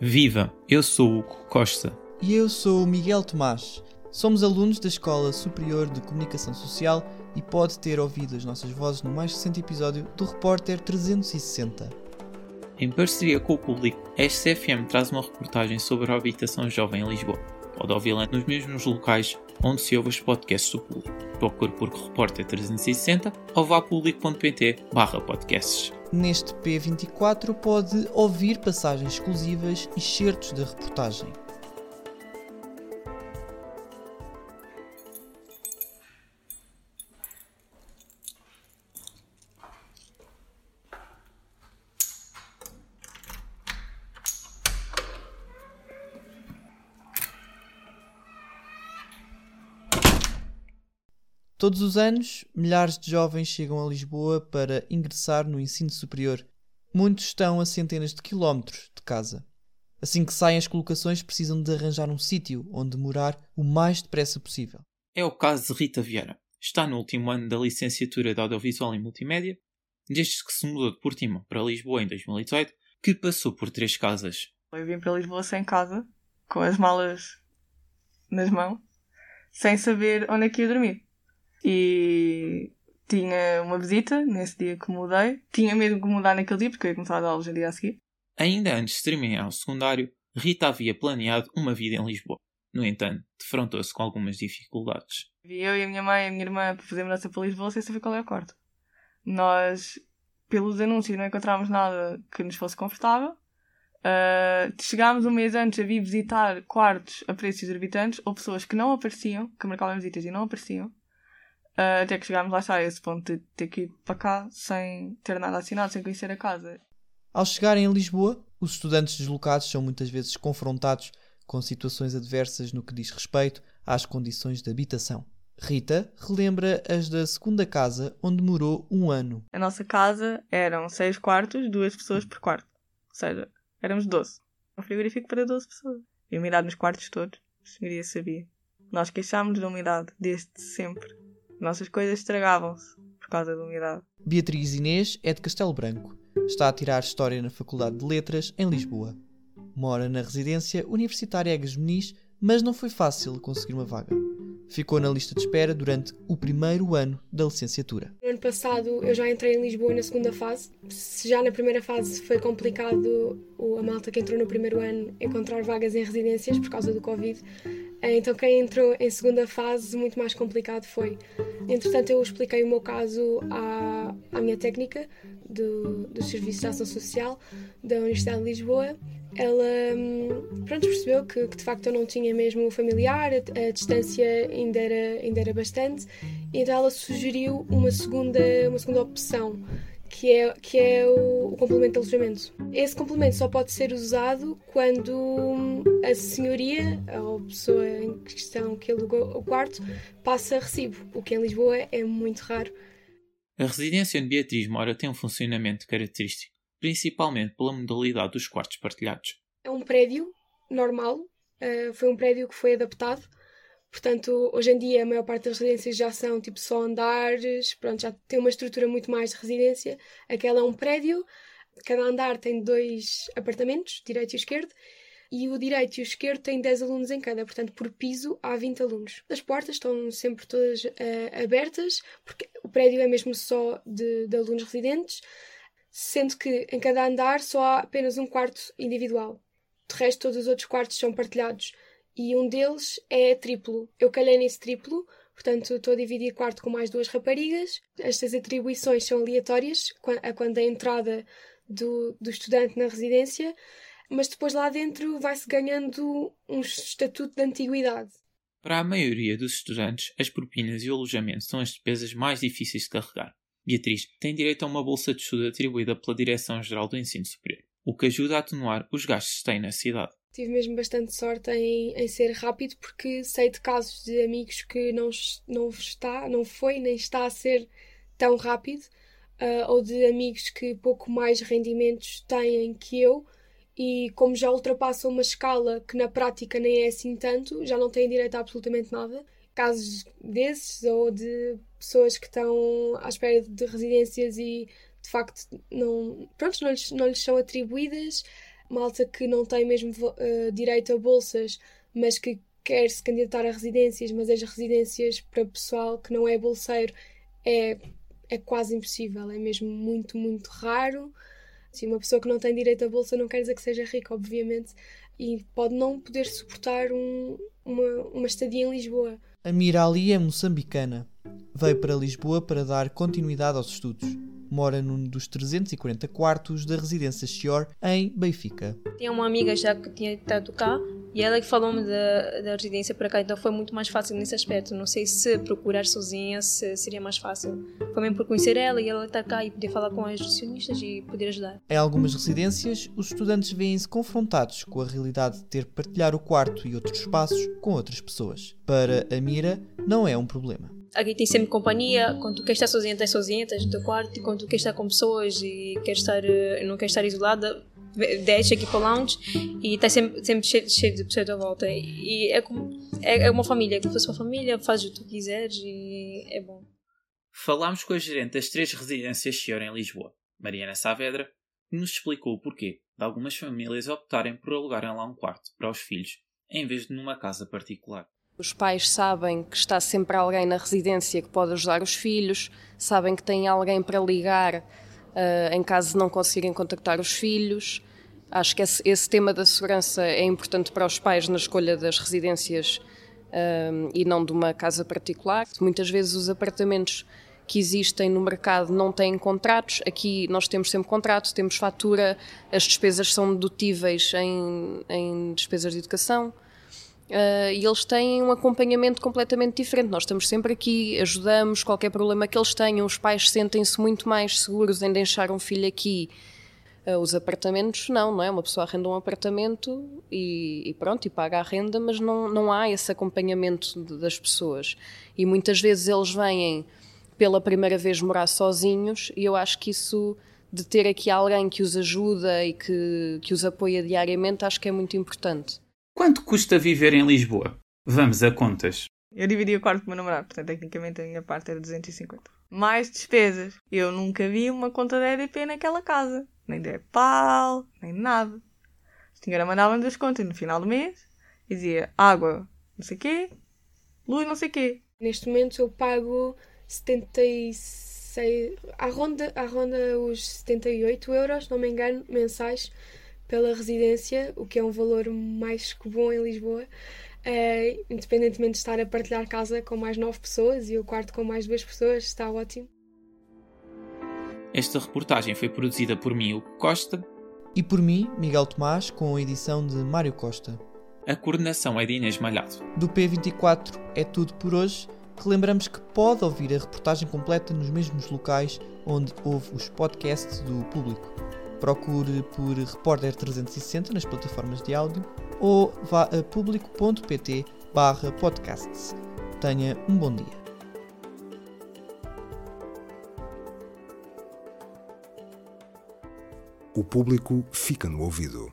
Viva! Eu sou o Hugo Costa. E eu sou o Miguel Tomás. Somos alunos da Escola Superior de Comunicação Social e pode ter ouvido as nossas vozes no mais recente episódio do Repórter 360. Em parceria com o público, a SCFM traz uma reportagem sobre a habitação jovem em Lisboa. Pode ouvi-la nos mesmos locais onde se ouve os podcasts do público. Procure por Repórter 360 ou vá a público.pt podcasts. Neste P24 pode ouvir passagens exclusivas e certos da reportagem. Todos os anos, milhares de jovens chegam a Lisboa para ingressar no ensino superior. Muitos estão a centenas de quilómetros de casa. Assim que saem as colocações, precisam de arranjar um sítio onde morar o mais depressa possível. É o caso de Rita Vieira. Está no último ano da licenciatura de Audiovisual e Multimédia, desde que se mudou de Portimão para Lisboa em 2018, que passou por três casas. Eu vim para Lisboa sem casa, com as malas nas mãos, sem saber onde é que ia dormir. E tinha uma visita nesse dia que mudei. Tinha medo de mudar naquele dia, porque eu ia começar a dar aulas no dia a seguir. Ainda antes de terminar o secundário, Rita havia planeado uma vida em Lisboa. No entanto, defrontou-se com algumas dificuldades. Vi eu e a minha mãe e a minha irmã para fazer mudança para Lisboa sem saber qual é o quarto. Nós, pelos anúncios, não encontrávamos nada que nos fosse confortável. Uh, chegámos um mês antes a vir visitar quartos a preços exorbitantes ou pessoas que não apareciam, que marcavam visitas e não apareciam. Uh, até que chegámos lá está, a esse ponto de ter que ir para cá sem ter nada assinado, sem conhecer a casa. Ao chegarem a Lisboa, os estudantes deslocados são muitas vezes confrontados com situações adversas no que diz respeito às condições de habitação. Rita relembra as da segunda casa, onde morou um ano. A nossa casa eram seis quartos, duas pessoas por quarto. Ou seja, éramos doze. Um frigorífico para doze pessoas. E umidade nos quartos todos. A senhoria sabia. Nós queixámos da umidade desde sempre. Nossas coisas estragavam-se por causa da umidade. Beatriz Inês é de Castelo Branco. Está a tirar História na Faculdade de Letras, em Lisboa. Mora na residência universitária Egas Meniz, mas não foi fácil conseguir uma vaga. Ficou na lista de espera durante o primeiro ano da licenciatura. No ano passado eu já entrei em Lisboa na segunda fase. Se já na primeira fase foi complicado a malta que entrou no primeiro ano encontrar vagas em residências por causa do Covid, então quem entrou em segunda fase muito mais complicado foi. Entretanto eu expliquei o meu caso à, à minha técnica do, do Serviço de Ação Social da Universidade de Lisboa ela hum, pronto, percebeu que, que, de facto eu não tinha mesmo familiar, a, a, distância ainda era, ainda era bastante, então ela sugeriu uma segunda, uma segunda opção, que é, que é o, o, complemento de alojamento. Esse complemento só pode ser usado quando a senhoria, ou a pessoa em questão que alugou o quarto, passa recibo, o que em Lisboa é muito raro. A residência onde Beatriz mora tem um funcionamento característico principalmente pela modalidade dos quartos partilhados. É um prédio normal, uh, foi um prédio que foi adaptado. Portanto, hoje em dia a maior parte das residências já são tipo só andares, pronto, já tem uma estrutura muito mais de residência. Aquela é um prédio, cada andar tem dois apartamentos, direito e esquerdo, e o direito e o esquerdo têm 10 alunos em cada, portanto, por piso há 20 alunos. As portas estão sempre todas uh, abertas, porque o prédio é mesmo só de, de alunos residentes sendo que em cada andar só há apenas um quarto individual. De resto, todos os outros quartos são partilhados e um deles é triplo. Eu calhei nesse triplo, portanto estou a dividir quarto com mais duas raparigas. Estas atribuições são aleatórias a quando a entrada do, do estudante na residência, mas depois lá dentro vai-se ganhando um estatuto de antiguidade. Para a maioria dos estudantes, as propinas e o alojamento são as despesas mais difíceis de carregar. Beatriz tem direito a uma bolsa de estudo atribuída pela Direção-Geral do Ensino Superior, o que ajuda a atenuar os gastos que tem na cidade. Tive mesmo bastante sorte em, em ser rápido porque sei de casos de amigos que não, não está, não foi nem está a ser tão rápido, uh, ou de amigos que pouco mais rendimentos têm que eu. E como já ultrapassam uma escala que na prática nem é assim tanto, já não têm direito a absolutamente nada. Casos desses ou de pessoas que estão à espera de residências e de facto não, pronto, não, lhes, não lhes são atribuídas, malta que não tem mesmo uh, direito a bolsas, mas que quer se candidatar a residências, mas as residências para pessoal que não é bolseiro é, é quase impossível, é mesmo muito, muito raro. Assim, uma pessoa que não tem direito a bolsa não quer dizer que seja rica, obviamente, e pode não poder suportar um, uma, uma estadia em Lisboa. A Mira Ali é moçambicana. Veio para Lisboa para dar continuidade aos estudos mora num dos 340 quartos da residência Chior, em Benfica. Tinha uma amiga já que tinha estado cá e ela que falou-me da, da residência para cá, então foi muito mais fácil nesse aspecto. Não sei se procurar sozinha se seria mais fácil. Foi mesmo por conhecer ela e ela estar cá e poder falar com as nutricionistas e poder ajudar. Em algumas residências, os estudantes veem-se confrontados com a realidade de ter que partilhar o quarto e outros espaços com outras pessoas. Para a Mira, não é um problema aqui tem sempre companhia. Quando tu queres estar sozinha, estás sozinha, estás no teu quarto. E quando tu queres estar com pessoas e queres estar, eh, não queres estar isolada, desce aqui para o lounge e está sempre, sempre cheio, cheio de pessoas à volta. E é, como, é, é uma família, como se fosse uma família, fazes o que tu quiseres e é bom. Falámos com a gerente das três residências Chior em Lisboa, Mariana Saavedra, que nos explicou o porquê de algumas famílias optarem por alugarem lá um quarto para os filhos, em vez de numa casa particular. Os pais sabem que está sempre alguém na residência que pode ajudar os filhos, sabem que tem alguém para ligar uh, em caso de não conseguirem contactar os filhos. Acho que esse, esse, tema da segurança é importante para os pais na escolha das residências uh, e não de uma casa particular. Muitas vezes os apartamentos que existem no mercado não têm contratos. Aqui nós temos sempre contrato, temos fatura, as despesas são dedutíveis em, em despesas de educação. Uh, e eles têm um acompanhamento completamente diferente. Nós estamos sempre aqui, ajudamos, qualquer problema que eles tenham, os pais sentem-se muito mais seguros em deixar um filho aqui. Uh, os apartamentos, não, não é? Uma pessoa arrenda um apartamento e, e, pronto, e paga a renda, mas não, não há esse acompanhamento de, das pessoas. E muitas vezes eles vêm pela primeira vez morar sozinhos, e eu acho que isso de ter aqui alguém que os ajuda e que, que os apoia diariamente, acho que é muito importante. Quanto custa viver em Lisboa? Vamos a contas. Eu dividi o quarto com o meu namorado, portanto, tecnicamente a minha parte era 250. Mais despesas. Eu nunca vi uma conta de EDP naquela casa. Nem de EPAL, nem nada. A senhora mandava-me as contas no final do mês e dizia água, não sei quê, luz, não sei quê. Neste momento eu pago 76, à ronda, à ronda os 78 euros, não me engano, mensais pela residência, o que é um valor mais que bom em Lisboa, uh, independentemente de estar a partilhar casa com mais nove pessoas e o quarto com mais duas pessoas, está ótimo. Esta reportagem foi produzida por mim, Hugo Costa. E por mim, Miguel Tomás, com a edição de Mário Costa. A coordenação é de Inês Malhado. Do P24 é tudo por hoje. Relembramos que pode ouvir a reportagem completa nos mesmos locais onde houve os podcasts do público procure por Repórter 360 nas plataformas de áudio ou vá a público.pt barra podcasts. Tenha um bom dia. O público fica no ouvido.